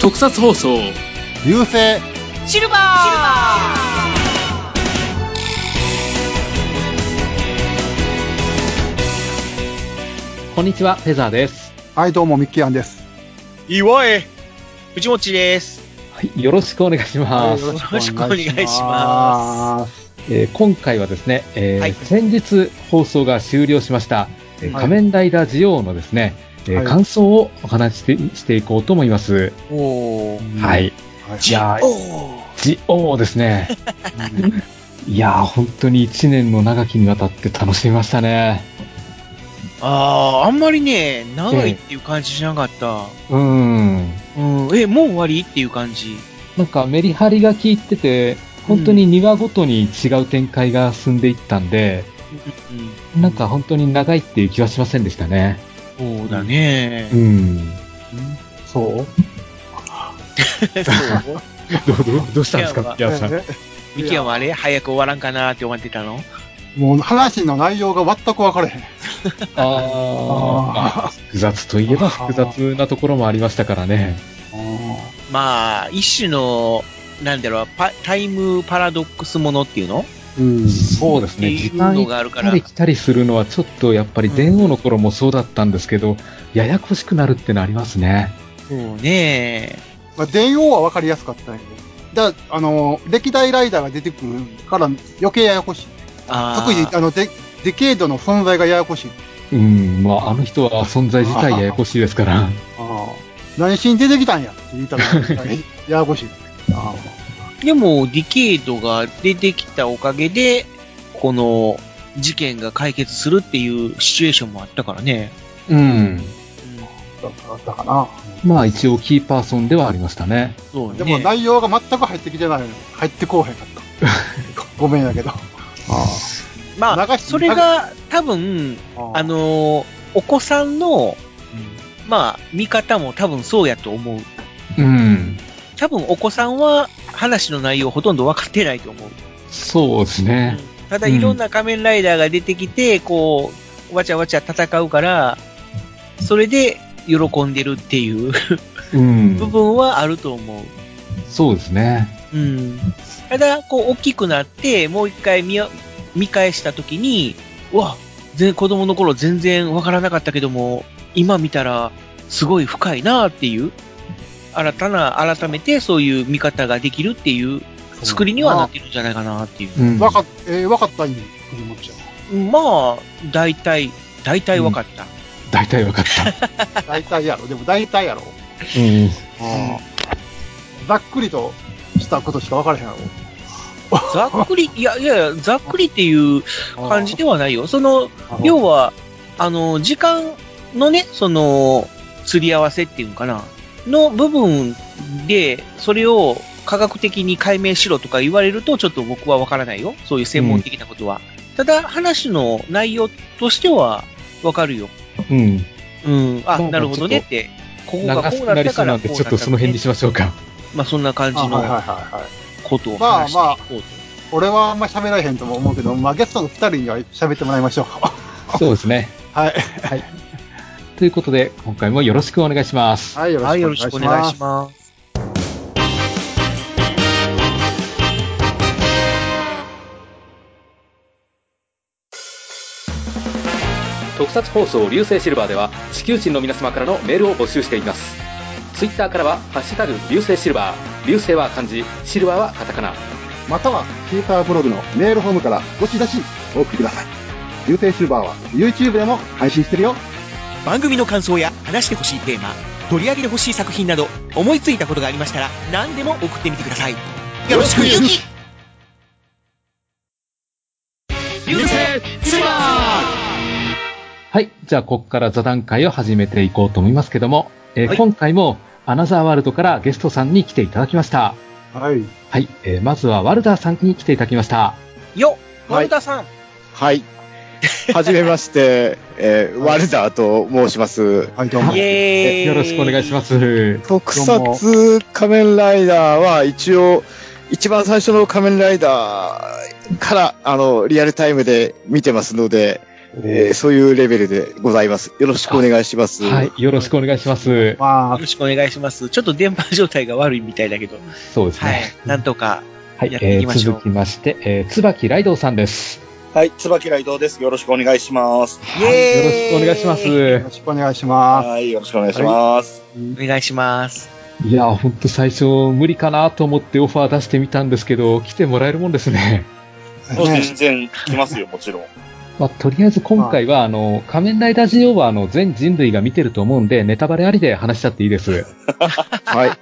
特撮放送流星シルバーこんにちはフェザーですはい、どうも、ミッキーアンです。岩江藤持です。はいよろしくお願いします、はいよろしくお願いしますえー今回はですね、えーはい先日放送が終了しました、えーはい仮面ライダージオウのですね、えーはい感想をお話ししてしていこうと思います。おー。はい。はいいやーおー。ジオウですね。いやー、本当に1年の長きにわたって楽しみましたね。あー、あんまりね、長いっていう感じしなかった。うん。うん。え、もう終わりっていう感じ。なんかメリハリが効いてて、本当に2話ごとに違う展開が進んでいったんで、うん。なんか本当に長いっていう気はしませんでしたね。そうだねう。ん。そう？そう？どう、どう、どうしたんですかいやピアさん。えミキヤもあれ早く終わらんかなって思ってたのもう話の内容が全く分かれへん。ああ、複雑といえば複雑なところもありましたからね。まあ、一種の、なんだろう、パタイムパラドックスものっていうの？うん。そうですね。時間があるからったり来たりするのはちょっとやっぱり電王の頃もそうだったんですけど、ややこしくなるってのありますね。そうねまあ、電王は分かりやすかったんやけど。だあの、歴代ライダーが出てくるから余計ややこしい。あ特に、あの、デデケードの存在がややこしい。うん、まあ、あの人は存在自体ややこしいですから。ああ。何しに出てきたんやって言いたら、ややこしい。あでも、ディケードが出てきたおかげで、この事件が解決するっていうシチュエーションもあったからね。うん。あ。だったかな。まあ、一応キーパーソンではありましたね。そうね。でも内容が全く入ってきてないの。入ってこうへんかった。ごめんやけど。あまあ、それが多分、ああ、のーお子さんの、まあ、見方も多分そうやと思う。うん。多分お子さんは話の内容ほとんど分かってないと思う。そうですね。ただいろんな仮面ライダーが出てきて、こう、わちゃわちゃ戦うから、それで喜んでるっていううん 部。分はあると思う。そうですね。うん。ただ、こう、大きくなって、もう一回見よ見返したときに、うわ、全子供の頃全然わからなかったけども、今見たら、すごい深いなっていう、新たな、改めてそういう見方ができるっていう作りにはなってるんじゃないかなっていう。うん。わかっ、えー、わかったんや、藤本ちゃん。まあ、大体、大体わかった。大体わかった。大体やろ。でも大体やろ。うん。ざっくりとしたことしか分からへんやろ。ざっくり、いやいやざっくりっていう感じではないよ。その、要は、あの、時間のね、その、釣り合わせっていうのかな、の部分で、それを科学的に解明しろとか言われると、ちょっと僕はわからないよ。そういう専門的なことは。ただ、話の内容としては、わかるよ。うん。うん。あ、まあなるほどねって。ここが長こうくなったから、なんで、ちょっとその辺にしましょうか。まあ、そんな感じのあはいはいはいはい。ことを話していこうと。俺はあんま喋られへんとも思うけど、まあゲストの二人には喋ってもらいましょう。そうですね。はい。ということで、今回もよろしくお願いします。はい、よろしくおお願いしま願いします。特撮放送流星シルバーでは地球人の皆様からのメールを募集していますツイッターからは「ハッシュタグ流星シルバー」流星は漢字シルバーはカタカナまたは、シーパーブログのメールフォームからどしどしお送りください。流星シルバーは YouTube でも配信してるよ。番組の感想や話してほしいテーマ、取り上げてほしい作品など、思いついたことがありましたら、何でも送ってみてください。よろしくゆき流星シルバーはいじゃあここから座談会を始めていこうと思いますけども、えーはい今回もアナザーワールドからゲストさんに来ていただきましたはい。はい、えーまずはワルダーさんに来ていただきましたよワルダさん。はい。はじめまして、えーワルダーと申します。はい、どうも。よろしくお願いします特撮仮面ライダーは一応、一番最初の仮面ライダーから、あの、リアルタイムで見てますので、えーそういうレベルでございます。よろしくお願いします。はい。よろしくお願いします。まあよろ、しくお願いします。ちょっと電波状態が悪いみたいだけど。はいそうですね。。なんとか。はい。やっていえきましょうー続きまして、えー、椿ライドウさんです。はい、椿ライドです。よろしくお願いします。イェーイよろしくお願いします。よろしくお願いしまはい、よろしくお願いします。お願いします。いやー、ほんと最初無理かなと思ってオファー出してみたんですけど、来てもらえるもんですね。す。もうね全然来ますよ、もちろん。まあ、とりあえず今回は、あの、仮面ライダー需要は、あの、全人類が見てると思うんで、ネタバレありで話しちゃっていいです。はい。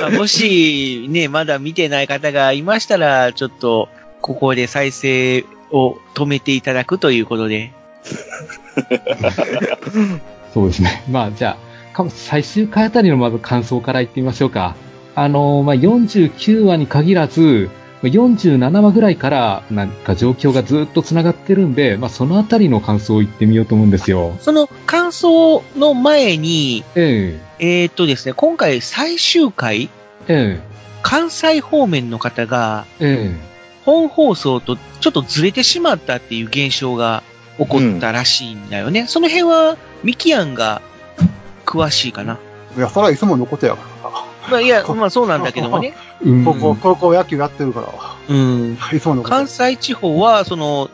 まあもし、ね、まだ見てない方がいましたら、ちょっと、ここで再生を止めていただくということで。そうですね。まあ、じゃあ、か最終回あたりのまず感想から言ってみましょうか。あの、まあ、49話に限らず、まあ47話ぐらいから、なんか状況がずっと繋がってるんで、まあ、そのあたりの感想を言ってみようと思うんですよ。その感想の前に、ええーっとですね、今回最終回、ええ関西方面の方が、ええ本放送とちょっとずれてしまったっていう現象が起こったらしいんだよね。その辺は、ミキアンが詳しいかな。いや、それはいつものことやからまあ、いや、まあそうなんだけどもね。高校、高校野球やってるから、うん。いつものこと。関西地方は、その、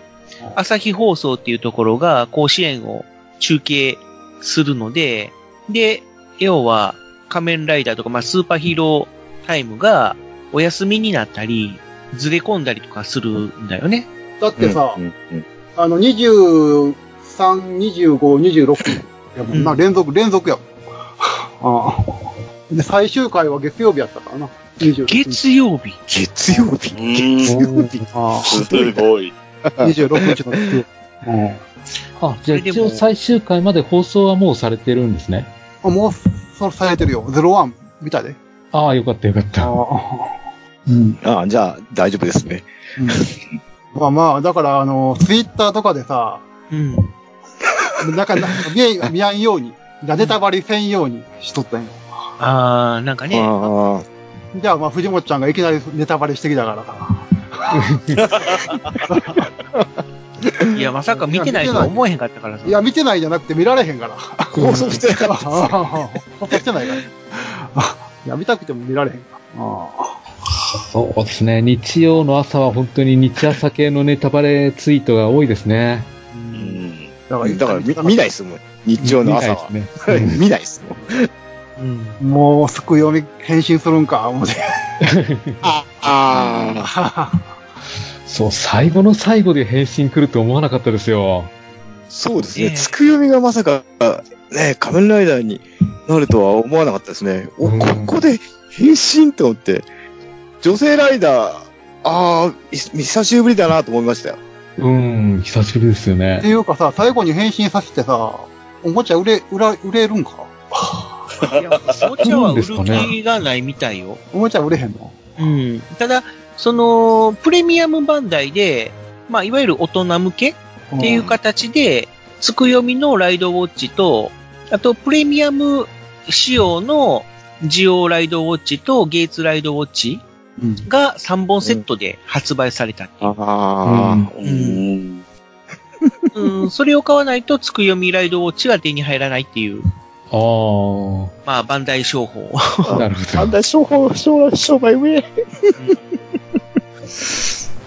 朝日放送っていうところが甲子園を中継するので、で、要は仮面ライダーとか、まあスーパーヒーロータイムがお休みになったり、ずれ込んだりとかするんだよね。だってさ、うんうんあの、23、25、26やもんな、うん連続、連続やもん。ああ。で、最終回は月曜日やったからな。26月曜日。月曜日うーん、月曜日あすごい。あ、26日の月曜日。うんあ、じゃあ一応最終回まで放送はもうされてるんですね。あ、もう、そうされてるよ。01見たで。ああ、よかったよかった。ああ。うん。ああ、じゃあ大丈夫ですね。うんまあまあ、だから、あの、ツイッターとかでさ、うん。なんか、な見え、見やんように、ネタバレせんようにしとったんよ。あー、なんかね、ああ。じゃあ、まあ、藤本ちゃんがいきなりネタバレしてきたからさ。いや、まさか見てないとは思えへんかったからさ。いや、見てないじゃなくて見られへんから。放送してなかったです。放送してないから。あいや、見たくても見られへんから。あそうですね。日曜の朝は本当に日朝系のネタバレツイートが多いですね。ううんん。あだだから見見ないですもん。日曜の朝は。見ないですね。見ないですもん。うん。もう、すく読み、返信するんか、思って。ああ。そう、最後の最後で返信来ると思わなかったですよ。そうですええね。つくよみがまさか、ね、仮面ライダーになるとは思わなかったですね。お、うんここで変身って思って、女性ライダー、ああ、い久しぶりだなと思いましたよ。うん、久しぶりですよってね。いうかさ、最後に返信させてさ、おもちゃ売れ、売ら、売れるんか？いや、お茶は売る気がないみたいよ。おもちゃ売れへんの？うん。ただ、その、プレミアムバンダイで、まあ、いわゆる大人向けっていう形で、つくよみのライドウォッチと、あと、プレミアム仕様のジオライドウォッチとゲイツライドウォッチうん。が3本セットで発売されたっていう。あうーん。うん、それを買わないと、つくよみライドウォッチが手に入らないっていう、ああ、まあ、バンダイ商法。なるほど。あんな商法、商商売上。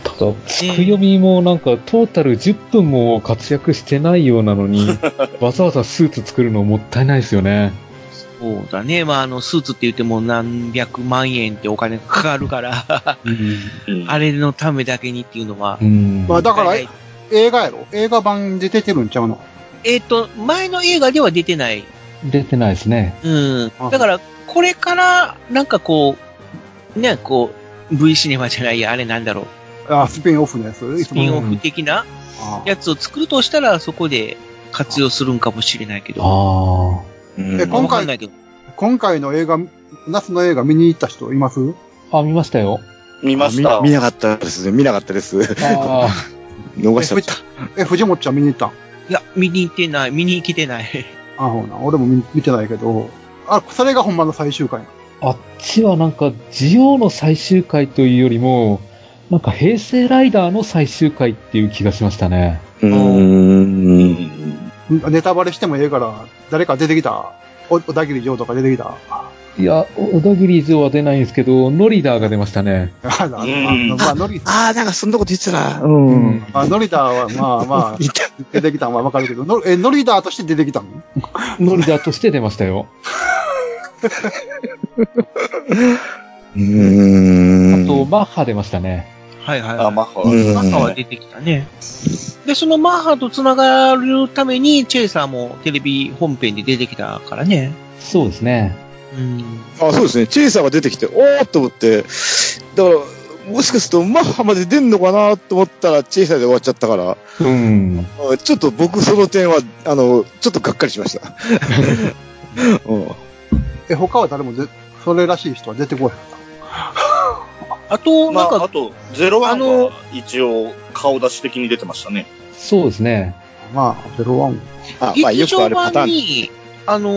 ただ、つくよみもなんかトータル10分も活躍してないようなのに、わざわざスーツ作るのもったいないですよね。そうだね。まあ、あの、スーツって言っても何百万円ってお金がかかるから、うん。あれのためだけにっていうのはう。ん。まあ、だからはい、映画やろ？映画版で出てるんちゃうの？えっ、と、前の映画では出てない。出てないですね。うんあ。だから、これから、なんかこう、ね、こう、V シネマじゃないや、あれなんだろう。あ、スピンオフのやつスピンオフ的なあやつを作るとしたら、そこで活用するんかもしれないけど。ああんないけど。今回の映画、夏の映画見に行った人います？あ。あ、見ましたよ。見ました。見見なかったですね。見なかったです。あ 逃しちゃった。え、藤本ちゃん見に行ったん？いや、見に行ってない、見に来てない。あ、ほうな。俺も見見てないけど、あ、それがほんまの最終回。あっちはなんか、ジオの最終回というよりも、なんか平成ライダーの最終回っていう気がしましたね。うーん。ネタバレしてもええから、誰か出てきたお小田切城とか出てきたいや、小田切城は出ないんですけど、ノリダーが出ましたね。ああのうんまあ、ノリ、ああ、なんかそんなこと言ってたな。うん。まあ、ノリダーは、まあまあ、出てきたのはわかるけど、のえ、ノリダーとして出てきたの？ノリダーとして出ましたよ。うーん。あと、マッハ出ましたね。はいはい、はい。あ、マッハうんマッハは出てきたね。で、そのマッハと繋がるために、チェイサーもテレビ本編で出てきたからね。そうですね。うん。あ、そうですね。チェイサーが出てきて、おーっと思って、だから、もしかするとマッハまで出んのかなと思ったら、チェイサーで終わっちゃったから、うん。あちょっと僕その点は、あの、ちょっとがっかりしました。うんえ、他は誰もで、それらしい人は出てこないあと、まあ、なんか、あと、ゼロワンは一応顔出し的に出てましたね。そうですね。まあ、ゼロワン。あ、まあよくあるパターン。あの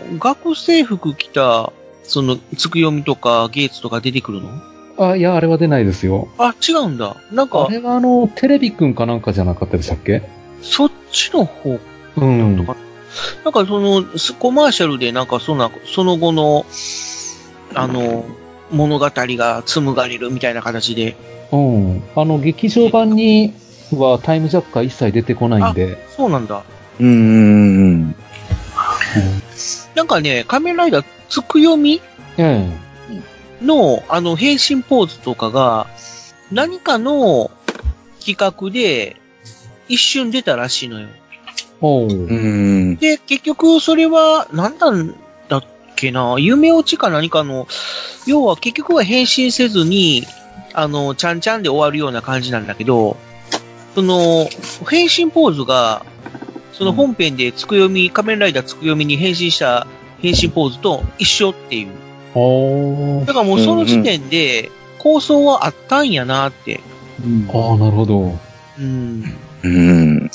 ー学生服着た、その、つくよみとかゲーツとか出てくるの？あ、いや、あれは出ないですよ。あ、違うんだ。なんかあ、れはあの、テレビくんかなんかじゃなかったでしたっけ？そっちの方うん。なんかその、スコマーシャルでなんかそんな、その後の、あの、物語が紡がれるみたいな形で。うん。あの、劇場版にはタイムジャックが一切出てこないんで。そうなんだ。うーん。なんかね、仮面ライダーつくよみえの、あの、変身ポーズとかが、何かの企画で、一瞬出たらしいのよ。おう。で、結局、それは、なんなんだっけな、夢落ちか何かの、要は結局は変身せずに、あの、ちゃんちゃんで終わるような感じなんだけど、その、変身ポーズが、その本編でつくよみ、仮面ライダーつくよみに変身した変身ポーズと一緒っていう。だからもうその時点で、構想はあったんやなって。ああ、なるほど。うん。うーん。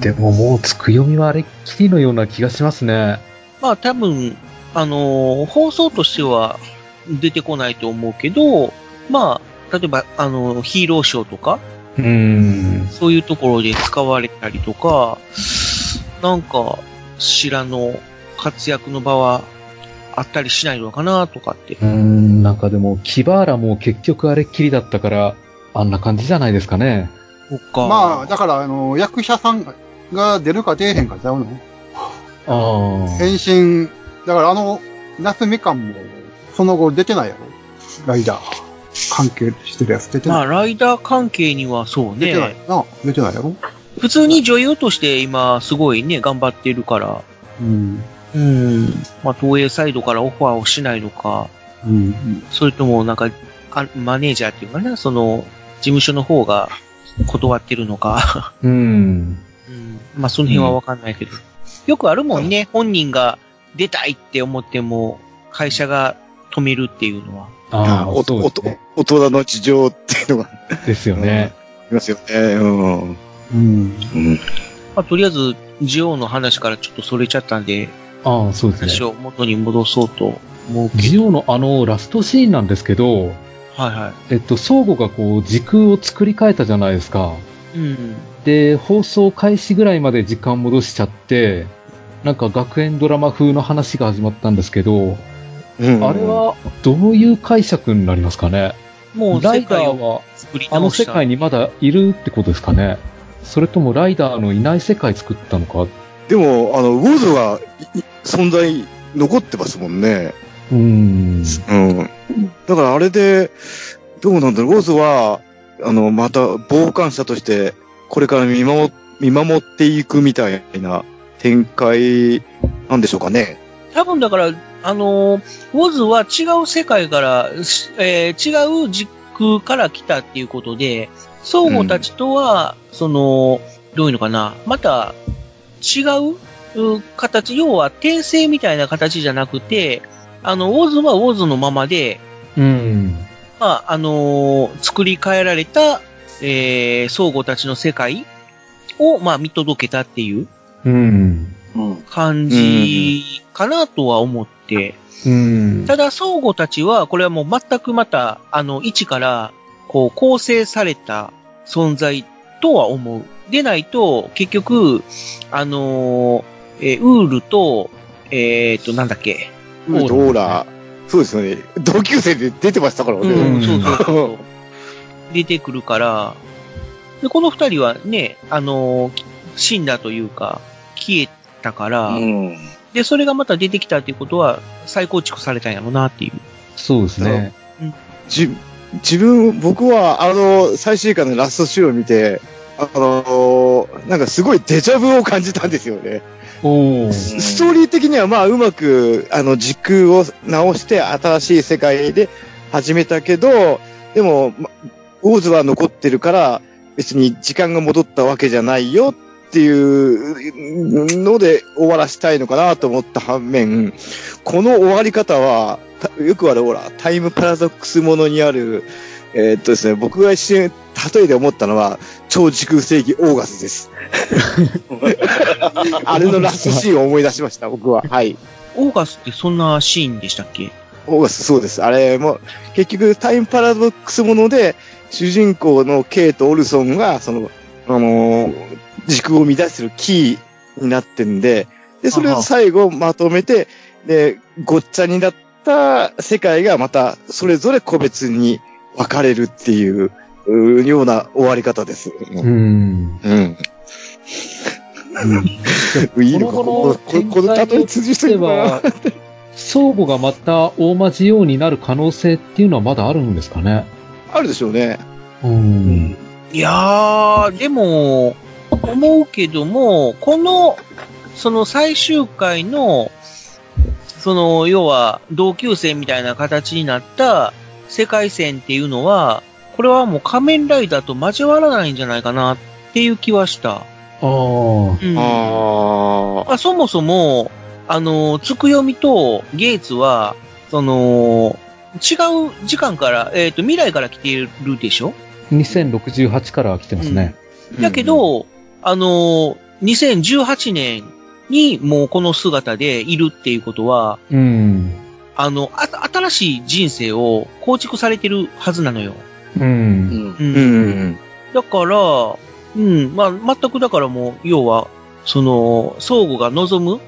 でももう、つくよみはあれっきりのような気がしますね。まあ多分、あのー放送としては出てこないと思うけど、まあ、例えば、あのーヒーローショーとか、うーん。そういうところで使われたりとか、なんか、知らの活躍の場はあったりしないのかなとかって。うーん、なんかでも、キバーラも結局あれっきりだったから、あんな感じじゃないですかね。そっか。まあ、だから、あの、役者さんが出るか出えへんかちゃうの？ああ。変身、だからあの、夏みかんも、その後出てないやろ？ライダー。関係してるやつ出てない？まあ、ライダー関係にはそう出てないね。な。出てないやろ普通に女優として今、すごいね、頑張ってるから。うん。うん。まあ、東映サイドからオファーをしないのか、うん。それともなんか、あマネージャーっていうかな、その、事務所の方が断ってるのか。うん。うん。まあ、その辺はわかんないけど。よくあるもんね、本人が出たいって思っても、会社が止めるっていうのは。ああ。大人の事情っていうのがですよね。ありますよね。うん。うん。うん。まあ、とりあえず、ジオの話からちょっとそれちゃったんで、ああ、そうですね。話を元に戻そうと思うけど。ジオのあの、ラストシーンなんですけど、はいはえっと、相互がこう、時空を作り変えたじゃないですか。い。うん。で、放送開始ぐらいまで時間戻しちゃって、なんか学園ドラマ風の話が始まったんですけど、うんあれはどういう解釈になりますかね？もうライダーは作りあの。世界にまだいるってことですかね？それともライダーのいない世界作ったのか？でも、あの、ウォズがい存在残ってますもんね。うーん。うん。だからあれで、どうなんだろう、ウォズは、あの、また傍観者として、これから見守、見守っていくみたいな展開なんでしょうかね？多分だから、あのーウォズは違う世界から、しえー違う時空から来たっていうことで、相互たちとは、その、どういうのかな、また違うう形、要は転生みたいな形じゃなくて、あの、ウォズはウォズのままで、うん。まあ、あのー作り変えられた、えー、相互たちの世界を、まあ、見届けたっていう。うん。うん。感じかなとは思って。うん。ただ、相互たちは、これはもう全くまた、あの、一から、こう、構成された存在とは思う。でないと、結局、あのーえーウールと、えっ、と、なんだっけ？ウールーラ、そうですよね。同級生で出てましたからね。うん、そうそうそうそう。出てくるから、で、この二人はね、あのー死んだというか、消えたから、うん。で、それがまた出てきたっていうことは、再構築されたんやろうなっていう。そうですね。じ自分、僕は、あの、最終回のラスト週を見て、あのなんかすごいデジャブを感じたんですよね。ストーリー的にはまあうまく、あの、時空を直して新しい世界で始めたけど、でも、まオーズは残ってるから、別に時間が戻ったわけじゃないよっていうので終わらしたいのかなと思った反面、この終わり方は、たよくあるほら、タイムパラドックスものにある、えーっとですね、僕が一瞬例えで思ったのは、超時空正義オーガスです。あれのラストシーンを思い出しました、僕は。はい。オーガスってそんなシーンでしたっけ？オーガス、そうです。あれも、結局、タイムパラドックスもので、主人公のケイとオルソンが、その、あのー時空を乱するキーになってんで、で、それを最後まとめて、で、ごっちゃになった世界がまた、それぞれ個別に分かれるっていう、ような終わり方です。うん。うん。いいのかこのこの例え通じしてるのかな相互がまた大間仕様になる可能性っていうのはまだあるんですかね？あるでしょうね。うん。いやー、でも、思うけども、この、その最終回の、その、要は、同級生みたいな形になった世界線っていうのは、これはもう仮面ライダーと交わらないんじゃないかなっていう気はした。ああ。うんあまあ、そもそも、あの、つくよみとゲイツは、その、違う時間から、えっ、と、未来から来ているでしょ？2068から来てますね。だけど、あの、2018年にもうこの姿でいるっていうことは、うん。あの、あ新しい人生を構築されてるはずなのよ。う。うんん。うんうん。だから、うん、まあ、全くだからもう、要は、その、相互が望む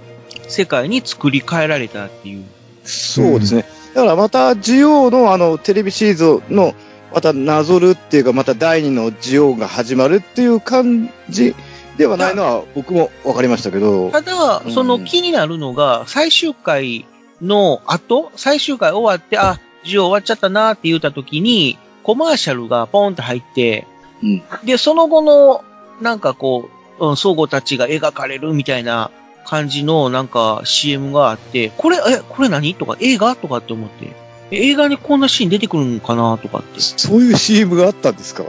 世界に作り変えられたっていう。そうですね。だからまた、ジオウのあの、テレビシリーズの、またなぞるっていうか、また第二のジオウが始まるっていう感じではないのは、僕もわかりましたけど。ただう、んその気になるのが、最終回の後、最終回終わって、あ、ジオ終わっちゃったなって言った時に、コマーシャルがポンって入って、うん。で、その後の、なんかこう、うん、相互たちが描かれるみたいな感じの、なんか CM があって、これ、え、これ何？とか、映画？とかって思って、え映画にこんなシーン出てくるんかなとかって。そういう CM があったんですか？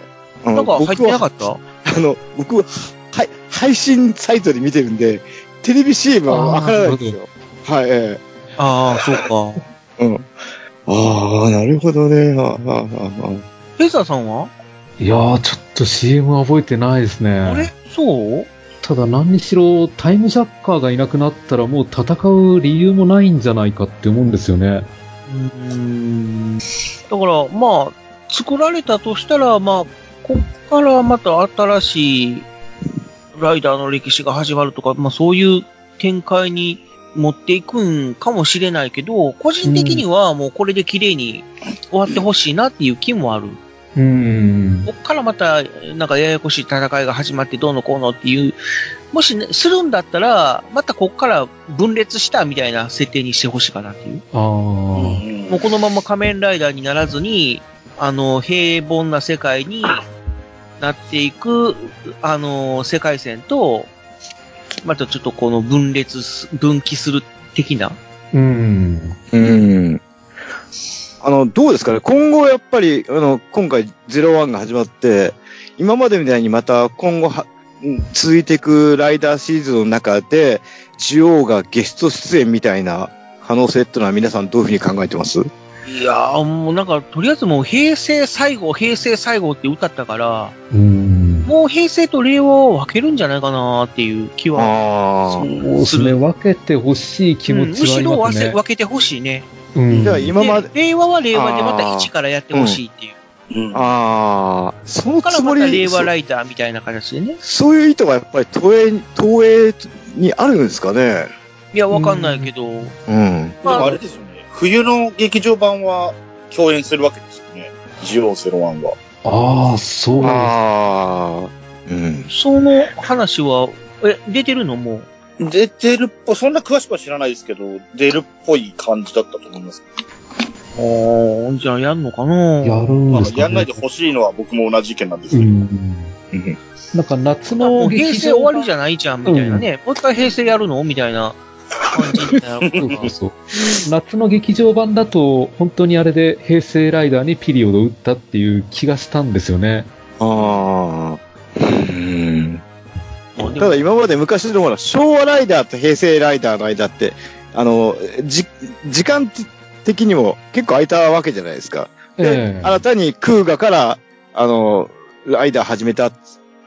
あなんか入ってなかった？あの、僕は、はい、配信サイトで見てるんで、テレビ CM はわからないんですよ。はい、えああ、そうか。え うん。ああ、なるほどね。ああ、ああ、ああ。フェザーさんは？いやー、ちょっと CM は覚えてないですね。あれ？そう？ただ何にしろタイムジャッカーがいなくなったらもう戦う理由もないんじゃないかって思うんですよね。うん。だから、まあ、作られたとしたら、まあ、こっからまた新しいライダーの歴史が始まるとか、まあそういう展開に持っていくんかもしれないけど、個人的にはもうこれで綺麗に終わってほしいなっていう気もある。うーん。こっからまた、なん。かややこしい戦いが始まってどうのこうのっていう、もし、ね、するん。だったら、またこっから分裂したみたいな設定にしてほしいかなっていう。ああ。もうこのまま仮面ライダーにならずに、あの、平凡な世界になっていく、あの、世界線と、またちょっとこの分裂、分岐する的な。うん。うん。あの、どうですかね？今後やっぱり、あの、今回01が始まって、今までみたいにまた今後は、うん続いていくライダーシリーズの中で、ジオウがゲスト出演みたいな可能性ってのは皆さんどういうふうに考えてます？いやーもうなんか、とりあえずもう平成最後、平成最後って歌ったから、うん。もう平成と令和を分けるんじゃないかなっていう気は。ああ。そうですね。分けてほしい気持ちはありうんむますね。しろ分けてほしいね。うんじゃあ今まで、で令和は令和でまた一からやってほしいっていう。うん。ああ、そのだからつもりまた令和ライダーみたいな形でね。そそういう意図がやっぱり東映に、東映にあるんですかね。いや、わかんないけど。うん。でもあれですよね。冬の劇場版は共演するわけですよね。ジオゼロワンは。ああ、そうなんああ。うん。その話は、え、出てるのもう？出てるっぽい、そんな詳しくは知らないですけど、出るっぽい感じだったと思います。ああ、じゃあやんのかな。やるんまあですかね。やんないでほしいのは僕も同じ意見なんですけど。うん。うんなんか夏ものう平劇場成終わりじゃないじゃん、みたいなね。もう一回平成やるの？みたいなそうそう。夏の劇場版だと、本当にあれで平成ライダーにピリオドを打ったっていう気がしたんですよね。ああ。うん。ただ今まで昔のほら、昭和ライダーと平成ライダーの間って、あの、じ、時間的にも結構空いたわけじゃないですか。で、ええ新たにクーガから、あの、ライダー始めたっ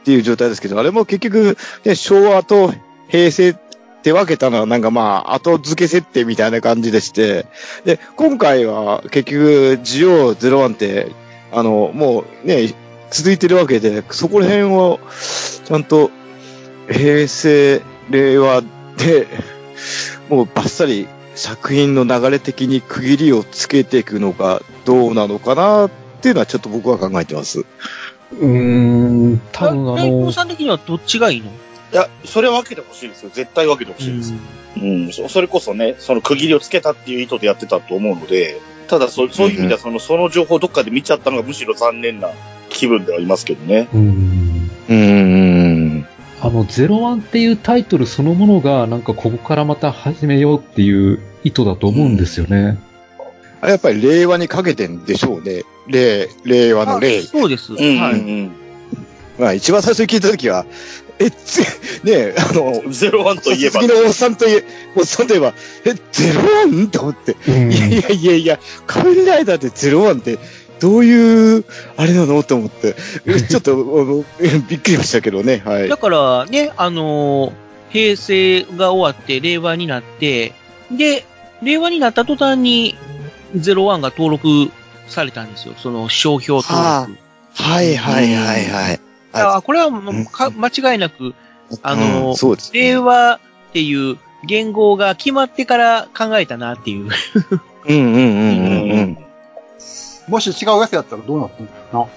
ていう状態ですけど、あれも結局、ね、昭和と平成って分けたのはなんかまあ、後付け設定みたいな感じでして、で、今回は結局、ジオ01って、あの、もうね、続いてるわけで、そこら辺を、ちゃんと、平成、令和で、もうバッサリ作品の流れ的に区切りをつけていくのがどうなのかなっていうのはちょっと僕は考えてます。うーん、多分あの、大根さん的にはどっちがいいの？いや、それは分けてほしいですよ。絶対分けてほしいです。うん、そそれこそね、その区切りをつけたっていう意図でやってたと思うので、ただそそういう意味ではその、その情報をどっかで見ちゃったのがむしろ残念な気分ではありますけどね。うん。うーん。あの、01っていうタイトルそのものが、なんかここからまた始めようっていう意図だと思うんですよね。あれやっぱり令和にかけてんでしょうね。令、令和の令あ。そうです。うん、うん、はい。うん。まあ一番最初に聞いたときは、え、つ、ねえ、あの、ゼロワンといえば次、のおっさんといえ、おっさんといえば、え、ゼロワン？と思って。うんいやいやいやいや、仮面ライダーでゼロワンって、どういう、あれなの？と思って、え ちょっと、あのびっくりましたけどね、はいだ。からね、あのー平成が終わって令和になって、で、令和になった途端に01が登録されたんですよ。その商標登は録。はいはいはいはい。あこれは間違いなく、あのうね。令和っていう言語が決まってから考えたなっていう。うんうんうんうんうん。もし違うやつやったらどうなったんだろ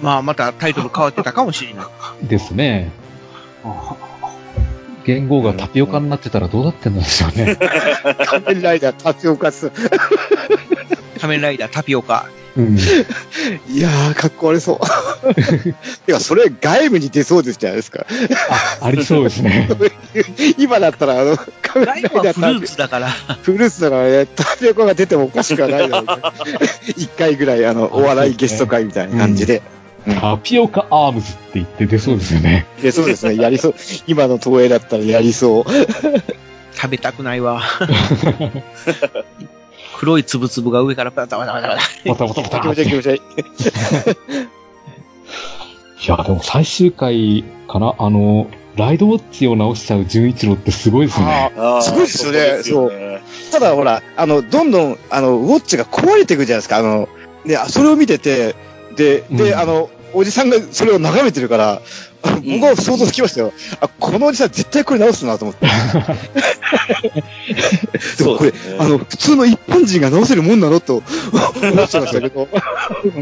まあまたタイトル変わってたかもしれない。ですね。言語がタピオカになってたらどうなってんでしょうね。仮面ライダータピオカス。仮面ライダータピオカ。うん。いやー、かっこ悪そう。てか、それ外部に出そうですじゃないですか。あ、ありそうですね。今だったら、あの、仮面ライダーブはフルータツだから。フルーツだからね、タピオカが出てもおかしくはないだろうね。一回ぐらい、あの、お笑いゲスト会みたいな感じで。タピオカアームズって言って出そうですよね。で、そうですね、やりそう。今の東映だったらやりそう。食べたくないわ。黒いつぶつぶが上からパタパタパタパタ。バタバタバタ気持ちいい気持ちいい。いや、でも最終回かな？あの、ライドウォッチを直しちゃう純一郎ってすごいですね。すごいですよねそうねただほら、あの、どんどん、あの、ウォッチが壊れていくじゃないですか。あの、で、あそれを見てて、で、で、うんあの、おじさんがそれを眺めてるから、僕は想像つきましたよ。あ、このおじさん絶対これ直すなと思って。でもこれ、ねあの、普通の一般人が直せるもんなのと 思っちゃいましたけど。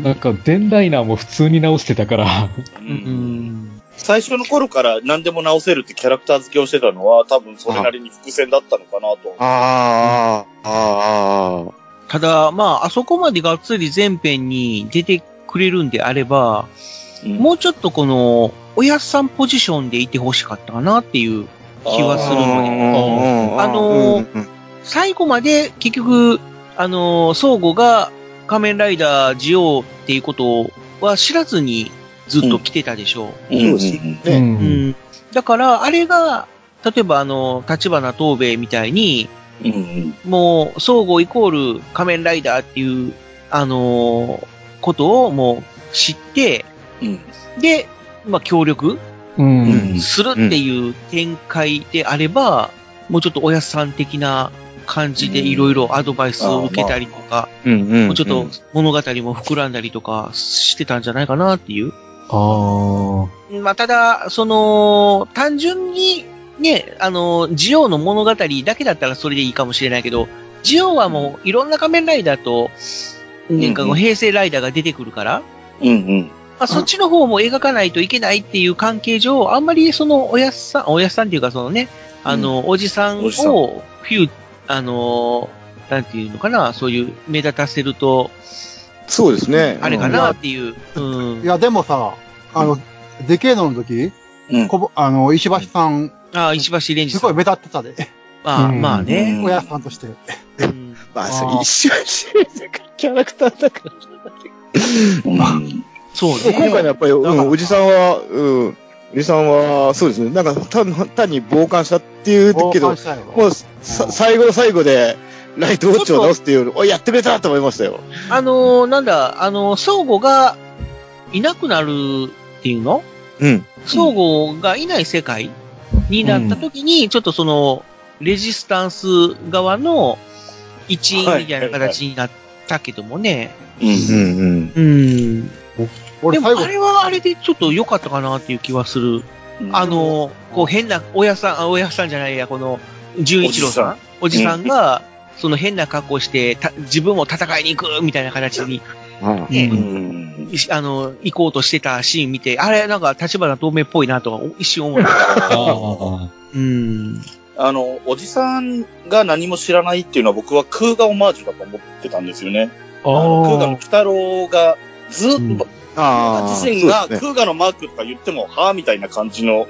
なんか、デンライナーも普通に直してたから、ううんん。最初の頃から何でも直せるってキャラクター付けをしてたのは、多分それなりに伏線だったのかなと。ああ、ああ、ただ、まあ、あそこまでがっつり全編に出てくれるんであれば、うんもうちょっとこの、おやっさんポジションでいてほしかったかなっていう気はするので、ああのー最後まで結局、あのー、相互が仮面ライダージオウっていうことは知らずにずっと来てたでしょう。ううですうん。うねん。だから、あれが、例えばあの、立花東兵衛みたいに、うん。うんもう、相互イコール仮面ライダーっていう、あのーことをもう知って、うん。で、まあ、協力うん。するっていう展開であれば、もうちょっとおやさん的な感じでいろいろアドバイスを受けたりとか。もうちょっと物語も膨らんだりとかしてたんじゃないかなっていう。ああ。まあ、ただ、その、単純に、ね、あの、ジオの物語だけだったらそれでいいかもしれないけど、ジオはもういろんな仮面ライダーと、なんかこう平成ライダーが出てくるから、うんうん。まあ、そっちの方も描かないといけないっていう関係上、あんまりそのおやっさん、おやっさんっていうかそのね、あの、おじさんをおじさんフュー、あの、なんていうのかな、そういう目立たせると、そうですね。あれかなっていう。うんい。や、でもさ、あの、デケードの時、うん。こぼ、あの、石橋さん、ああ、石橋蓮ん。すごい目立ってたで。まあ、うんまあね。うん親さんとして。うんまあ、あーそう、一緒キャラクターだから。うんそう今回のやね。っぱり、うん、おじさんは、うん、おじさんは、そうですね。なんか、単単に傍観したっていうけどもう、さ最後の最後で、ライトウォッチを直すっていうの、おやってくれたと思いましたよ。あのーなんだ、あのー、相互がいなくなるっていうの？うん。相互がいない世界になった時に、ちょっとその、レジスタンス側の一員みたいな形になったけどもね。うんうん、うん。うん。で俺最後もあ、れはあれでちょっと良かったかなっていう気はする。あの、こう変な、親さん、あ親さんじゃないや、この、純一郎さんおじさんが、その変な格好して、た自分も戦いに行くみたいな形に、ああね、うん。いあの、行こうとしてたシーン見て、あれ、なんか、立花透明っぽいなとは一瞬思った。ああ。うん。あの、おじさんが何も知らないっていうのは僕は空ガオマージュだと思ってたんですよね。あの空ガの鬼太郎がずっと。自身がね空ガのマークとか言っても、はぁみたいな感じの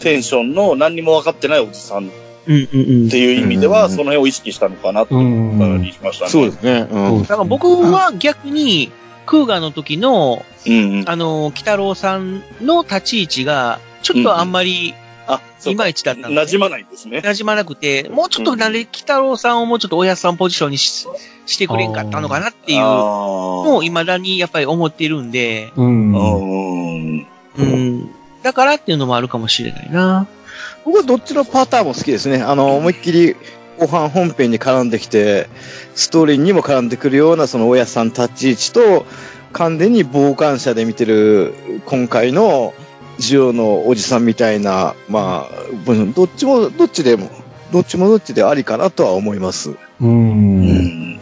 テンションの何にも分かってないおじさんっうんうんうん。ていう意味では、うんその辺を意識したのかなとうん思ったりしましたね。そうですね。うん。だから僕は逆に、クーガーの時の、うんうん。あの、鬼太郎さんの立ち位置が、ちょっとあんまり、あ、いまいちだったんで馴染まないんですね。馴染まなくて、もうちょっとなんで、鬼太郎さんをもうちょっとおやさんポジションにししてくれんかったのかなっていうのあを未だにやっぱり思ってるんで、うん。あ。うん。うん。だからっていうのもあるかもしれないな。僕はどっちのパターンも好きですね。あの、思いっきり後半本編に絡んできて、ストーリーにも絡んでくるようなその親さん立ち位置と、完全に傍観者で見てる今回のジオのおじさんみたいな、まあ、どっちも、どっちでも、どっちもどっちでありかなとは思います。う。うんん。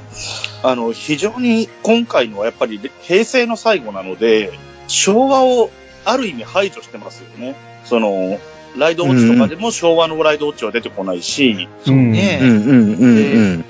あの、非常に今回のはやっぱり平成の最後なので、昭和をある意味排除してますよね。その、ライドウォッチとかでも昭和のライドウォッチは出てこないし、そうね。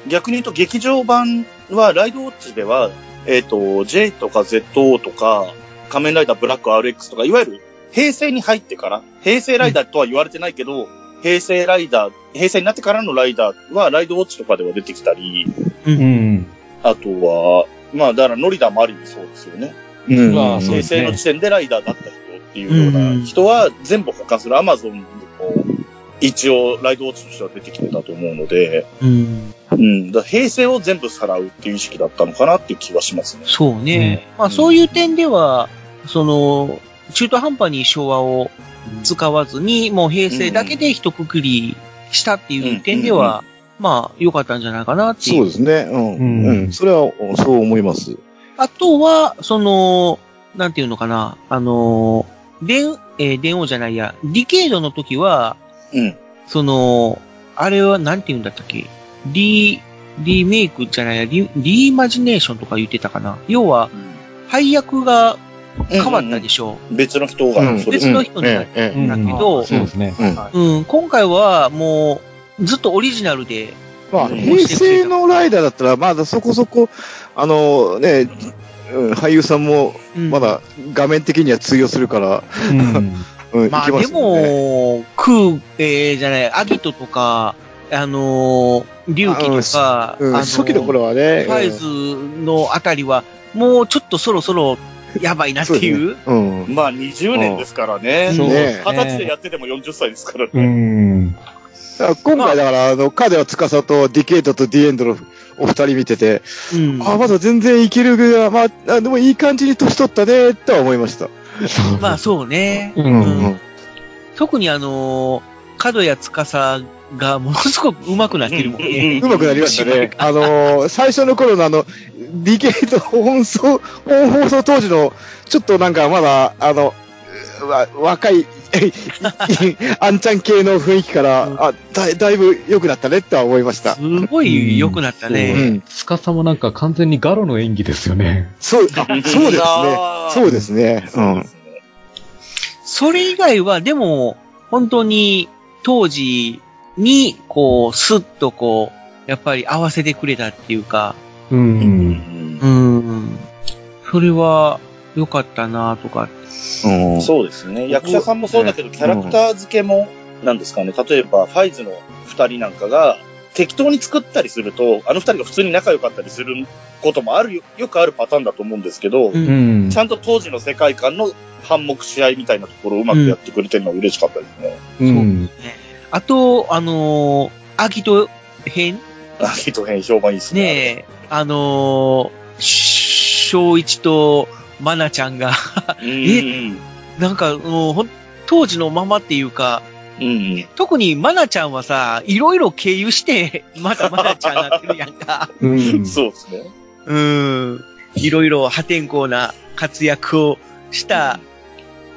逆に言うと劇場版はライドウォッチでは、えっ、と、J とか ZO とか、仮面ライダーブラック RX とか、いわゆる平成に入ってから、平成ライダーとは言われてないけど、平成ライダー、平成になってからのライダーはライドウォッチとかでは出てきたり、うん。あとは、まあだからノリダーもある意味そうですよね。うんまあ平成の時点でライダーだった人っていうような人は全部他するアマゾンでも一応ライドウォッチとしては出てきてたと思うので、うん。うん、だ平成を全部さらうっていう意識だったのかなっていう気はしますね。そうね。まあそういう点では、その、中途半端に昭和を使わずに、もう平成だけで一括りしたっていう点では、まあ良かったんじゃないかなっていう。そうですね。うん。うんうん。それは、そう思います。あとは、その、なんていうのかな、あの、電、えー電王じゃないや、ディケードの時は、うん。その、あれはなんて言うんだったっけリ、リメイクじゃないや、リ、リイマジネーションとか言ってたかな。要は、配役が変わったでしょ？別の人が、別の人になっええええだけどそうですね。うん。うん、今回はもう、ずっとオリジナルで、まあ、うん。平成のライダーだったら、まだそこそこ、あのね、うん俳優さんも、うん。まだ画面的には通用するから、うん。うん、まあで。も、クー、えー、じゃない、アギトとか、あのー、リュウキとか、うん、あのー初期の頃はね。ファイズのあたりは、もうちょっとそろそろ やばいなっていう。うん。うん。まあ20年ですからね。そうね二十歳でやってても40歳ですからうね。ん。だから今回だから、あの、カデは司とディケイトとディエンドのお二人見てて、うん。あ、まだ全然いけるぐらい、まあ、あでもいい感じに年取ったね、とは思いました。まあそうね。う。うんん。特にあのー、角谷司がものすごく上手くなってるもんね。うまくなりましたね。あのー、最初の頃のあの、ディケイト本送、本放送当時の、ちょっとなんかまだ、あの、わ若い、あんちゃん系の雰囲気から、あだだいぶ良くなったねっては思いました。すごい良くなったうね。ん。つかさもなんか完全にガロの演技ですよね。そう、あそうですね。そうですね。うん。それ以外は、でも、本当に、当時に、こう、スッとこう、やっぱり合わせてくれたっていうか、う。うんん。うん。それは、良かったなとか。うん。そうですね。役者さんもそうだけど、キャラクター付けも、なんですかね。例えば、ファイズの二人なんかが、適当に作ったりすると、あの二人が普通に仲良かったりすることもあるよ、よくあるパターンだと思うんですけど、ううんんち。ゃんと当時の世界観の反目試合みたいなところをうまくやってくれてるのは嬉しかったですね。うん。あと、あのー、アギト編？あ、きっと編評判いいですね。ねえ、あのー、小一とマナちゃんが、うん。なんかもう当時のままっていうか、うん。特にマナちゃんはさ、いろいろ経由して、まだマナちゃんになってるやんか。うん。そうですね。うん。いろいろ破天荒な活躍をした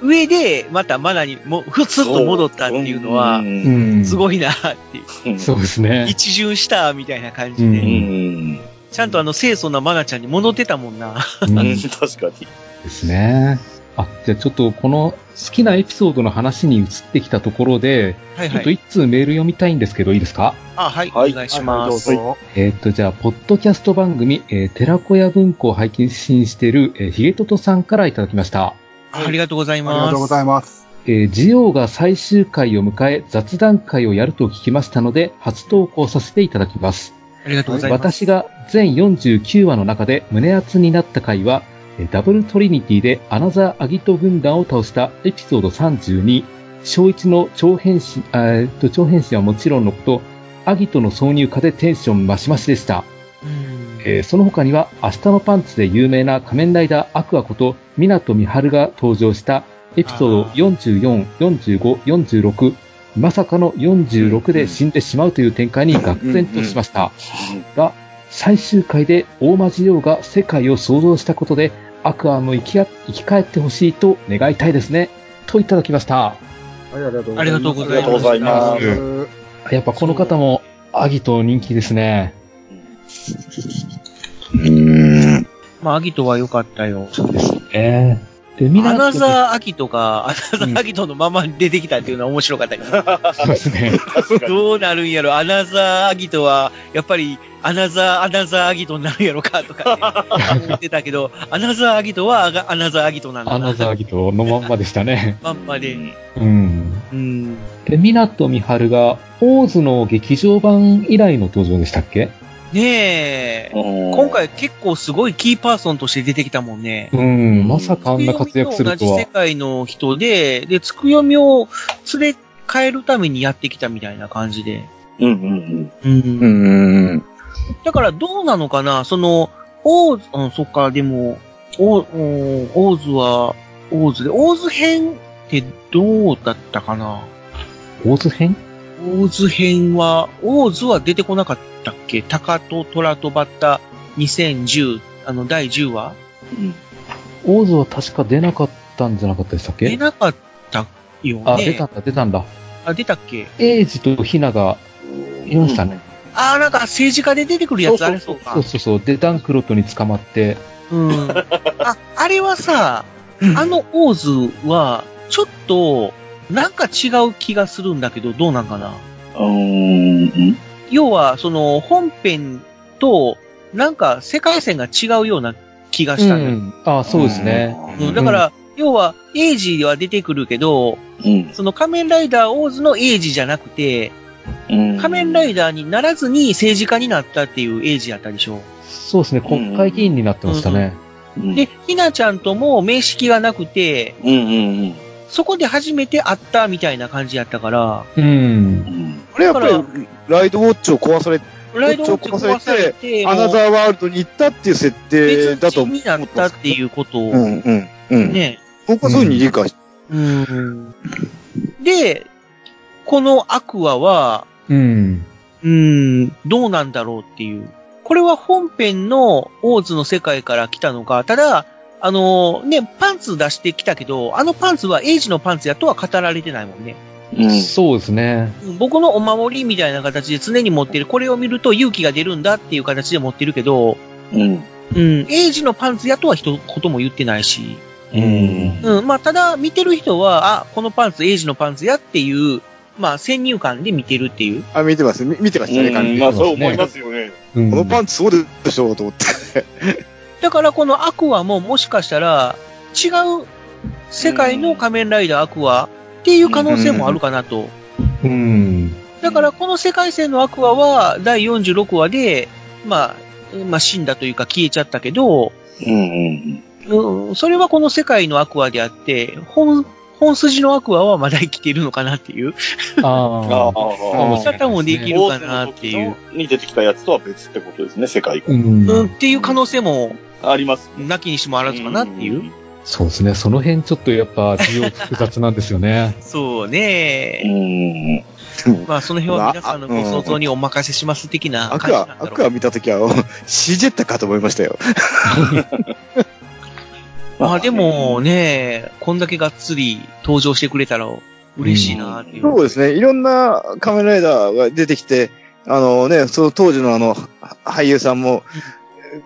上で、またマナにも、ふつっと戻ったっていうのは。すごいなっていう。うんそうですね。一巡したみたいな感じうで。うん。ちゃんとあの清楚なマナちゃんに戻ってたもんな。うん確かに。すね。あ、じゃあちょっとこの好きなエピソードの話に移ってきたところで、はいちょっとはい。一通メール読みたいんですけど、いいですか？あ、はい。はいお願いしはいます。どうぞ。えーっと、じゃあ、ポッドキャスト番組、えー、寺子屋文庫を配信している、えー、ヒゲトトさんからいただきました。ありがとうございあります。がとうございます。えー、ジオが最終回を迎え、雑談会をやると聞きましたので、初投稿させていただきます。ありがとうございます。私が全49話の中で胸熱になった回は、えーダブルトリニティでアナザーアギト軍団を倒したエピソード32、小一の超変身、あーえと、超変身はもちろんのこと、アギトの挿入歌でテンション増し増しでした。うん。えーその他には、明日のパンツで有名な仮面ライダーアクアこと、港美春が登場したエピソード44、45、46、まさかの46で死んでしまうという展開に愕然としました。が、最終回で大魔ジオが世界を創造したことで、アクアも生きや生き返ってほしいと願いたいですね。といただきました。はい、ありがとうございます。ありがとうございますやっぱこの方も、アギト人気ですね。うん。まあ、アギトは良かったよ。えーで、みんなアナザーアギトが、アナザーアギトのまま出てきたっていうのは面白かったけど。そうですね。どうなるんやろ？アナザーアギトは、やっぱり、アナザー、アナザーアギトになるんやろかとか、ね、思ってたけど、アナザーアギトはアナザーアギトなんだな。アナザーアギトのまんまでしたね。まんまで。うん。うん。で、港美春が、オーズの劇場版以来の登場でしたっけ？ねえ。今今回結構すごいキーパーソンとして出てきたもんね。うん、まさかあんな活躍するとは同じ世。界の人で、で、つくよみを連れ帰るためにやってきたみたいな感じで。うんうんうんうん。だからどうなのかな？その、オーズ、うん、そっか、でも、オーうんオーズは、オーズで、オーズ編ってどうだったかな？オーズ編？オーズ編は、オーズは出てこなかったっけ？タカとトラとバッタ2010、あの、第10話？うん。オーズは確か出なかったんじゃなかったでしたっ出けなかったよね。あ、出たんだ、出たんだ。あ、出たっけ？エイジとヒナがいましたね。あー、なんか政治家で出てくるやつ、あれそうかそう。そうそう。で、ダンクロットに捕まって、うん。あ、あれはさ、あのオーズは、ちょっと、なんか違う気がするんだけど、どうなんかな？うん。要は、その、本編と、なんか世界線が違うような気がしたのよ、うん。あ、そうですね。うんだから、要は、エイジは出てくるけど、うん。その仮面ライダーオーズのエイジじゃなくて、うん。仮面ライダーにならずに政治家になったっていうエイジやったでしょ。そうですね。国会議員になってましたね。うんで、ひなちゃんとも面識がなくて、うんうんうん。そこで初めて会ったみたいな感じやったから、うん。うん。これやっぱり、ライドウォッチを壊されて、ライドウォッチ壊されて、アナザーワールドに行ったっていう設定だと思になったっていうことを、うんうんうん。ね、僕はそういうふうに理解しうん。で、このアクアは、うん。うーん、どうなんだろうっていう。これは本編のオーズの世界から来たのか、ただ、あのね、パンツ出してきたけど、あのパンツはエイジのパンツやとは語られてないもんね。うん。そうですね。僕のお守りみたいな形で常に持ってる、これを見ると勇気が出るんだっていう形で持ってるけど、うん。うん、エイジのパンツやとは一言も言ってないし、うん。うん、まあ、ただ見てる人は、あ、このパンツエイジのパンツやっていう、まあ、先入観で見てるっていう。あ、見てます。み見てましたね、感じ。まあ、そう思いますよね。うんこのパンツそうでしょうと思って。だからこのアクアももしかしたら違う世界の仮面ライダーアクアっていう可能性もあるかなと。うん。だからこの世界線のアクアは第46話で、まあ、まあ死んだというか消えちゃったけど、うん。うん。うん、それはこの世界のアクアであって、本、本筋のアクアはまだ生きているのかなっていう。ああ。ああ、見方もできるかなっていう。に出てきたやつとは別ってことですね、世界が。うん。うん、っていう可能性も、あります。なきにしもあらずかなっていう。そうですね。その辺ちょっとやっぱ、需要複雑なんですよね。そううね。ん。まあ、その辺は皆さんのご想像にお任せします的なアクア感じなんだ、ろう。アクア見たときは、シージェッタかと思いましたよ。まあでもね、こんだけがっつり登場してくれたら嬉しいなっていう。そうですね。いろんな仮面ライダーが出てきて、あのね、その当時のあの、俳優さんも、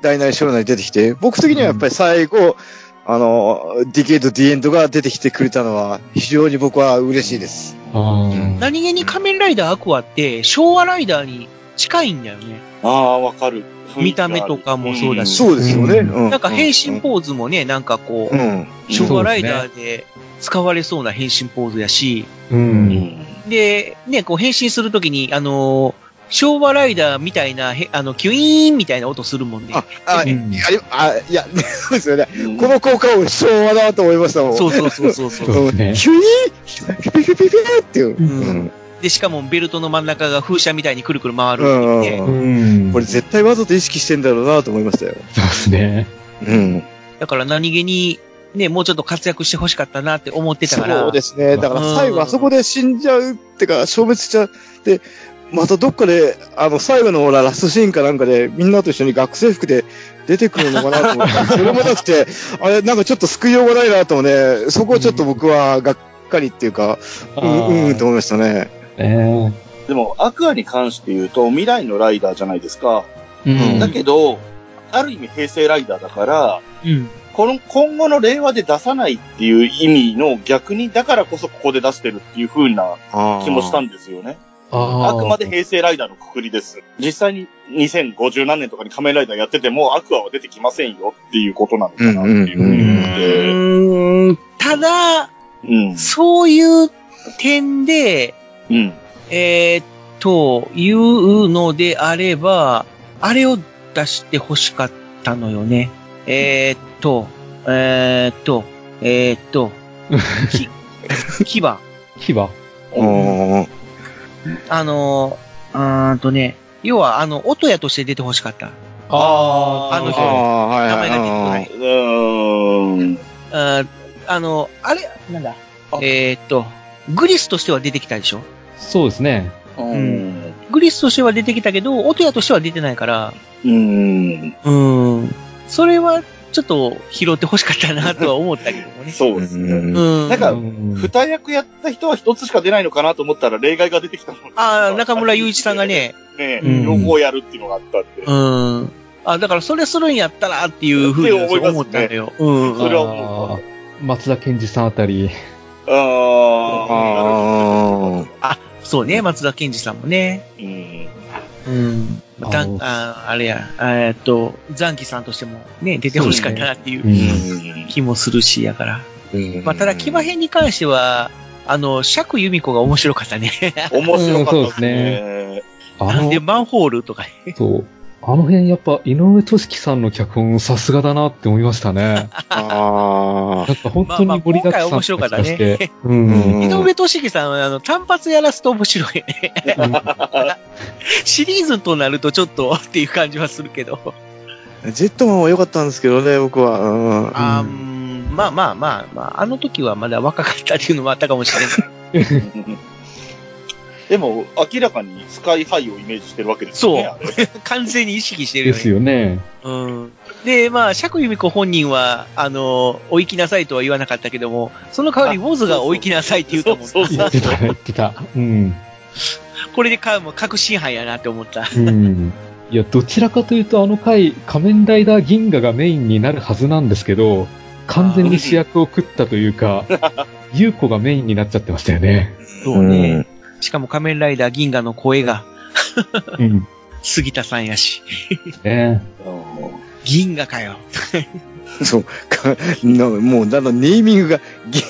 大なり小なり出てきて、僕的にはやっぱり最後、あの、ディケイド・ディエンドが出てきてくれたのは、非常に僕は嬉しいです。何気に仮面ライダーアクアって昭和ライダーに近いんだよね。ああ、わかる。見た目とかもそうだし。そうですよね。なんか変身ポーズもね、なんかこう、うん。昭和ライダーで使われそうな変身ポーズやし。で、ね、こう変身するときに、あのー昭和ライダーみたいな、へあの、キュイーンみたいな音するもんね。あ、あ、うん。ありあ、いや、そうですよね。うん。この効果音昭和だと思いましたもん。そうそうそうそうキュイーピピピピピピっていう。んで、しかもベルトの真ん中が風車みたいにくるくる回るうんって言って、うん。これ絶対わざと意識してんだろうなと思いましたよ。そうですね。うん。だから何気に、ね、もうちょっと活躍してほしかったなって思ってたから。そうですね。だから最後あそこで死んじゃうってか、消滅しちゃって、またどっかで、あの、最後のほら、ラストシーンかなんかで、みんなと一緒に学生服で出てくるのかなと思ったら、それもなくて、あれ、なんかちょっと救いようがないなと思うね、そこをちょっと僕はがっかりっていうか、うん、うん、と思いましたね。えでも、アクアに関して言うと、未来のライダーじゃないですか。えうんだけど、ある意味平成ライダーだから、うん。この、今後の令和で出さないっていう意味の逆に、だからこそここで出してるっていう風な気もしたんですよね。ああくまで平成ライダーのくくりです。実際に2050何年とかに仮面ライダーやってても、アクアは出てきませんよっていうことなのかなっていうふうに思って。うーんただ、うん。そういう点で、うん。えーっと、いうのであれば、あれを出して欲しかったのよね。えーっと、えーっと、えーっと、き、牙。牙うん。あの、うーんとね、要は、あの、音屋として出て欲しかった。ああの人ああ、はい名前が出てこはないあの、あれ、なんだ？えーっと、グリスとしては出てきたでしょ？そうですね。うん。グリスとしては出てきたけど、音屋としては出てないから、うん。うん。それは、ちょっと拾って欲しかったなとは思ったけどもね。そうですね。うん。なんかうん二役やった人は一つしか出ないのかなと思ったら例外が出てきたもんああ、中村雄一さんが。ね、ねうん両方やるっていうのがあったんで。うん。あ、だからそれするんやったらっていうふうにって思いますね思ったんだよ。うん。それは思う松田健二さんあたり。ああ。あそうね、松田健二さんもね。うん。うん。またあのああれや、えーっと、残機さんとしてもね、出て欲しかったなっていうううんん。気もするし、やから。ーまあ、ただ、騎馬編に関しては、あの、釈由美子が面白かったね。面白かったですうんそうですね。あ なんでの、マンホールとかね。そう。あの辺やっぱ井上俊樹さんの脚本さすがだなって思いましたね。あなんか本当に盛りだくさんまあまあ今回面白かったね。井上俊樹さんは、あの、単発やらすと面白いね。シリーズとなるとちょっとっていう感じはするけど。あ。ジェットマンは良かったんですけどね、僕は。うんあーうんまあまあまあまあ、あの時はまだ若かったっていうのもあったかもしれない。でも、明らかにスカイハイをイメージしてるわけですよね。そう 完全に意識してるですよね。よね。うん。で、まあ、釈由美子本人は、あの、お行きなさいとは言わなかったけども、その代わりウォズがお行きなさいって言うと思う。そうそう言ってた、言ってた。うん。これでかもう確信犯やなって思った。うん。いや、どちらかというと、あの回、仮面ライダー銀河がメインになるはずなんですけど、完全に主役を食ったというか、優子がメインになっちゃってましたよね。そうね。しかも仮面ライダー銀河の声が、うん。杉田さんやし。ね銀河かよ。そう、かなもう、だんだんネーミングが、ぎ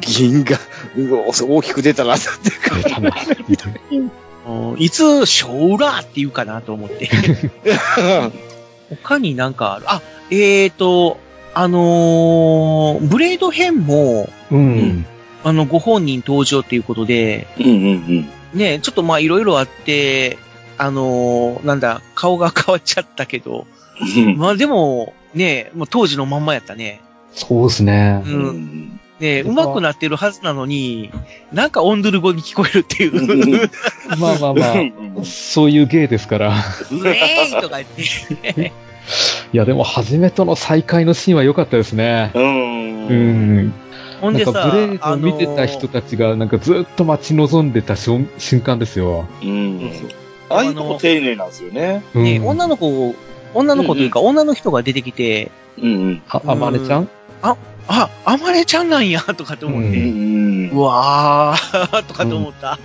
銀が、うわ大きく出たな、って いつ、ショーラーって言うかなと思って。他になんかある？あ、えーと、あのーブレード編も、うん。あの、ご本人登場っていうことで、うんうんうん。ね、ちょっとまあいろいろあって、あのーなんだ、顔が変わっちゃったけど、うんまあでも、ね、もう当時のまんまやったね。そうですねう。。うんんね、上手くなってるはずなのに、なんかオンドゥル語に聞こえるっていう、まあまあまあ、そういう芸ですから。うえーいとか言って。いや、でも、初めとの再会のシーンは良かったですね。うん。う。ん。なんか、ほんでさ、ブレードを見てた人たちが、なんかずっと待ち望んでた瞬瞬間ですよ。うん。ああいうとこ丁寧なんですよね。うん。ね、女の子、女の子というか、女の人が出てきて、うんうん。あ、あまねちゃん？あ、あまねちゃんなんや、とかって思っうて、んうわー、とかって思った。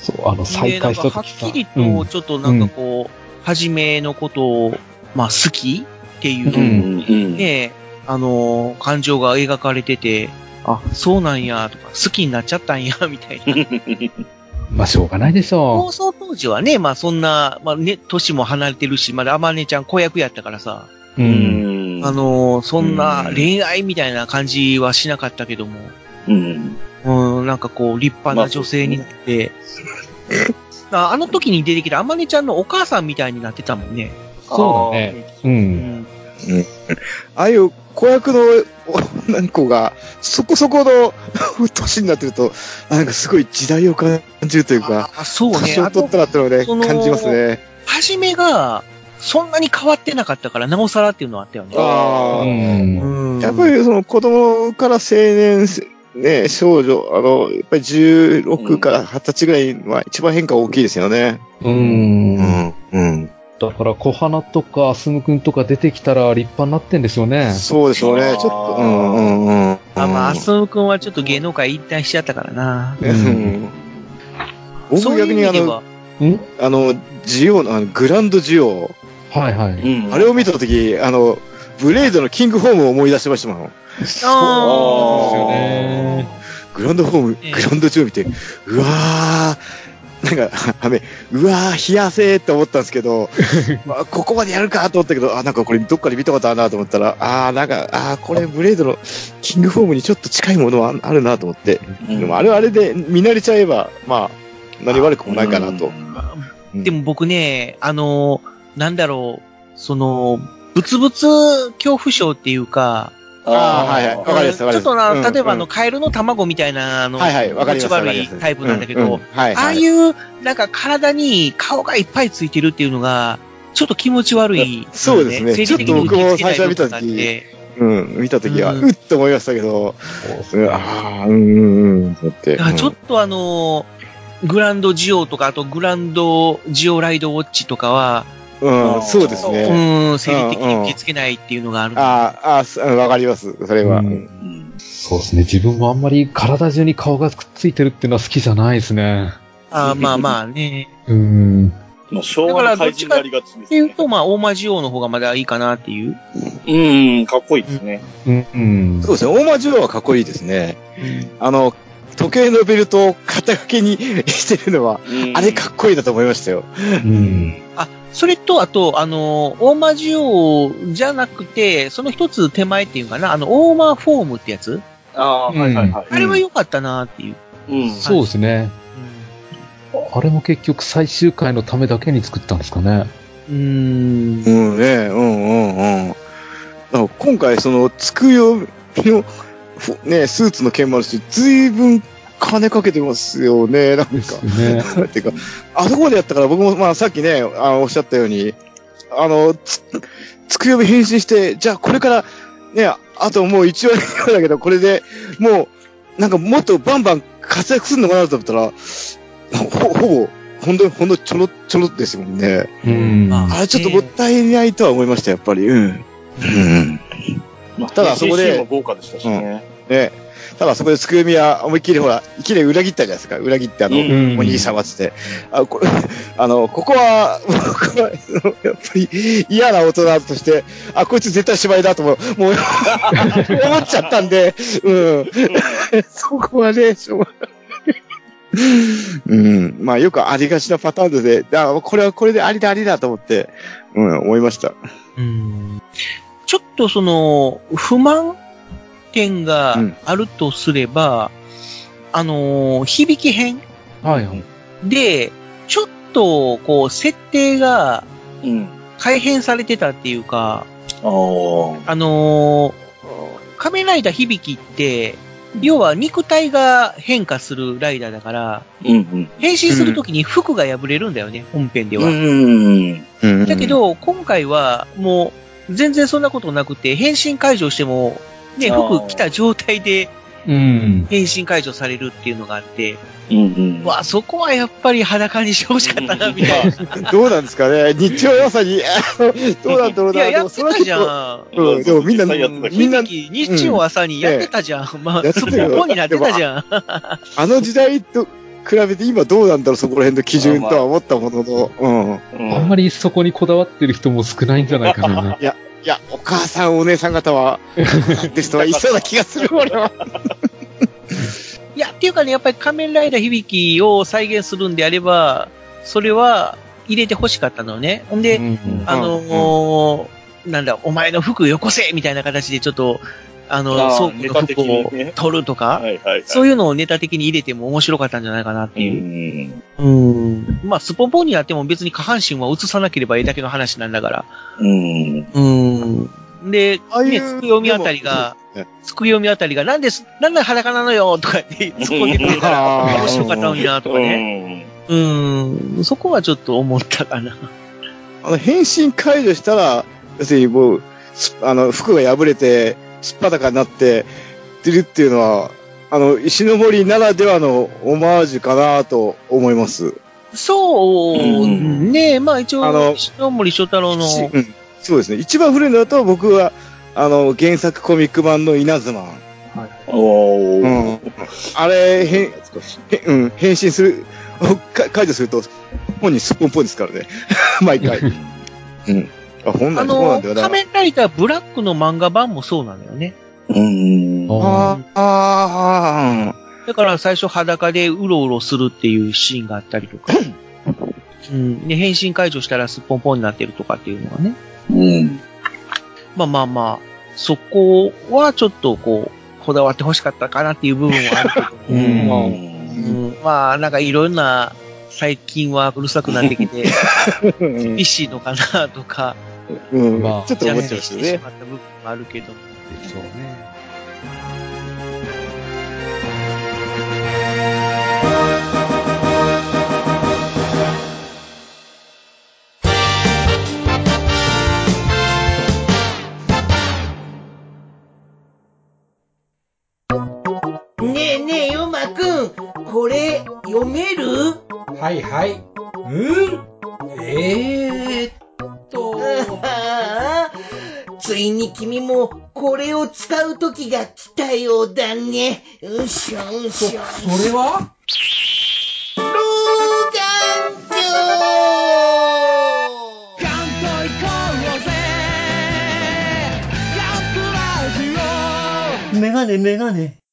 そう、あの、再会した時さっきりと、ちょっとなんかこう、はじめのことを、まあ、好きっていう、うんうん。ね、あのー感情が描かれてて、あ、そうなんや、とか、好きになっちゃったんや、みたいな。まあ、しょうがないでしょ放送当時はね、まあそんな、まあね、年も離れてるし、まだあまねちゃん子役やったからさ、う。う。うんん。あ、のーそんなうん恋愛みたいな感じはしなかったけども、うん。うん、なんかこう、立派な女性になって、ああの時に出てきたあまねちゃんのお母さんみたいになってたもんね。そうだね。う。うんん。ああいう子役の女の子が、そこそこの年になってると、なんかすごい時代を感じるというか、あ、そうね。年を取ったなってのをね、感じますね。はじめが、そんなに変わってなかったから、なおさらっていうのはあったよね。ああ、うん。うんやっぱりその子供から青年、ね、少女、あの、やっぱり16から20歳ぐらいは一番変化大きいですよね。うん。ん。うん。だから、小花とか、あすむくんとか出てきたら立派になってんでしょうね。そうでしょうね。ちょっと、うんうんうん。あ、まあ、あすむくんはちょっと芸能界引退しちゃったからな。ううんん。僕逆にあの、あの、ジオの、あのグランドジオ、はいはい。うん。あれを見たとき、あの、ブレードのキングフォームを思い出しましたもん。あですよね。グランドフォーム、ええグランドジオ見て、うわー、なんか、あめ、うわー、冷やせーって思ったんですけど、まあここまでやるかと思ったけど、あ、なんかこれどっかで見たことあるなと思ったら、あー、なんか、あー、これブレードのキングフォームにちょっと近いものはあるなと思って、うんでもあれはあれで見慣れちゃえば、まあ、何悪くもないかなと。うんでも僕ね、あの、なんだろう、その、ブツブツ恐怖症っていうか、あーはいはい。わかりますわかります。ちょっとな、うん例えばあの、うんカエルの卵みたいな、あの、はいはい、わかります。気持ち悪いタイプなんだけど、はい、ああいう、なんか体に顔がいっぱいついてるっていうのが、ちょっと気持ち悪い、そうですね。ちょっと僕も最初見た時部分があってうん、見たときは、ううんっと思いましたけど、うんああ、う。んうんうん、と思って。ちょっとあのーグランドジオとか、あとグランドジオライドウォッチとかは、うん、うん、そうですうね。ん、生理的に受け付けないっていうのがある。ああ、あわかります、それは。うんうんそうですね。自分もあんまり体中に顔がくっついてるっていうのは好きじゃないですね。あーまあまあね。うん。まあ、昭和の怪人になりがちですね。っていうと、まあ、大魔ジオの方がまだいいかなっていう。うん、かっこいいですね。うん。うん。そうですね、大魔女王はかっこいいですね。あの、時計のベルトを肩掛けに してるのは、あれかっこいいなと思いましたよ。うん。あ、それと、あと、あの、大魔ジオじゃなくて、その一つ手前っていうかな、あの、オーマーフォームってやつ？ああ、はいはいはい。あれは良かったなっていう。うん。そうですね。あれも結局最終回のためだけに作ったんですかね。うーん。うんね、うんうんうん。今回、その、つくよの、ふね、スーツの件もあるし、ずいぶん金かけてますよね、なんか。ね。てか、あそこまでやったから僕も、まあさっきね、あのおっしゃったように、あの、つ、つくよみ変身して、じゃあこれから、ね、あともう1割ぐらいだけど、これでもう、なんかもっとバンバン活躍するのかなと思ったら、ほ、ほぼ、ほんと、ほんとちょろちょろですもんね。うん。まあれちょっともったいないとは思いました、やっぱり。うん。うん。まあただそこでも豪華でしたしね。ね。ただそこでつくよみは思いっきりほら、いきなり裏切ったじゃないですか。裏切ってあの、うんお兄さんはつって。あ、これ、あの、ここは、僕は、やっぱり嫌な大人として、あ、こいつ絶対芝居だとも、もう、思っちゃったんで、うん。そこはね、しょうがない。うん。まあよくありがちなパターンで、だからこれはこれでありだありだと思って、うん、思いました。うんちょっとその、不満点があるとすれば、あのー響き編はいはい。で、ちょっと、こう、設定がうん。改変されてたっていうか、ああ。あのー仮面ライダー響きって、要は肉体が変化するライダーだから、うんうん。変身するときに服が破れるんだよね、本編では。うん。うんだけ、ど、今回はもう全然そんなことなくて、変身解除しても、ね、服着た状態でうん。変身解除されるっていうのがあって、うんうん。うわ、そこはやっぱり裸にしてほしかったな、みたいな。どうなんですかね？日曜朝に、どうなんだろうな。いや、やってたじゃん。とうん、でもみんな、やってたけどみんな、日日曜朝にやってたじゃん。まあ、そこになってたじゃん。あの時代と比べて今どうなんだろう、そこら辺の基準とは思ったものの、うん。うんあんまりそこにこだわってる人も少ないんじゃないかな。いや、お母さん、お姉さん方は、って人はいそうな気がする、俺は。いや、っていうかね、やっぱり仮面ライダー響きを再現するんであれば、それは入れて欲しかったのね。ほんで、うんあのーなんだ、お前の服よこせみたいな形でちょっと、あの、あー装具の服を取るとか、はいはいはい。そういうのをネタ的に入れても面白かったんじゃないかなってういう。ん。うん。まあ、スポンポンになっても別に下半身は映さなければいいだけの話なんだから。うん。うん。で、ああいうね、つくよみあたりがつくよみあたりが、なんです、なんで裸なのよとかって突っ込んでくれたら面白かったのになとかね。うん。そこはちょっと思ったかな。あの、変身解除したら、要するにもう、すあの、服が破れて、すっぱだかになって、出るっていうのは、あの、石の森ならではのオマージュかなと思います。そう、うんねまあ一応、あの篠森章太郎の、しうん、そうですね。一番古いのだと僕は、あの、原作コミック版の稲妻。おうー。ん。あれ、変、へうん、変身する、か解除すると、本人すっぽんぽんですからね。毎回。うん。あ、本あ来そうなの、んだよな。仮面ライダーブラックの漫画版もそうなのよね。うん。あーあだから最初裸でうろうろするっていうシーンがあったりとか。うん。で、変身解除したらすっぽんぽんになってるとかっていうのがね。うん。まあまあまあ、そこはちょっとこう、こだわって欲しかったかなっていう部分はあるけど。ううんまあうんまあ、なんかいろんな、最近はうるさくなってきて、厳しいのかなとか、うんまあちょっと思っちゃいましね。まった部分もあるけども。そうね。ねえねえ、ヨマくん、これ、読める？はいはい。うん？えー、っと、ついに君も、これを使う時が来たようだね。うしょうそ、しょ。それは？老眼鏡メガネメガネ。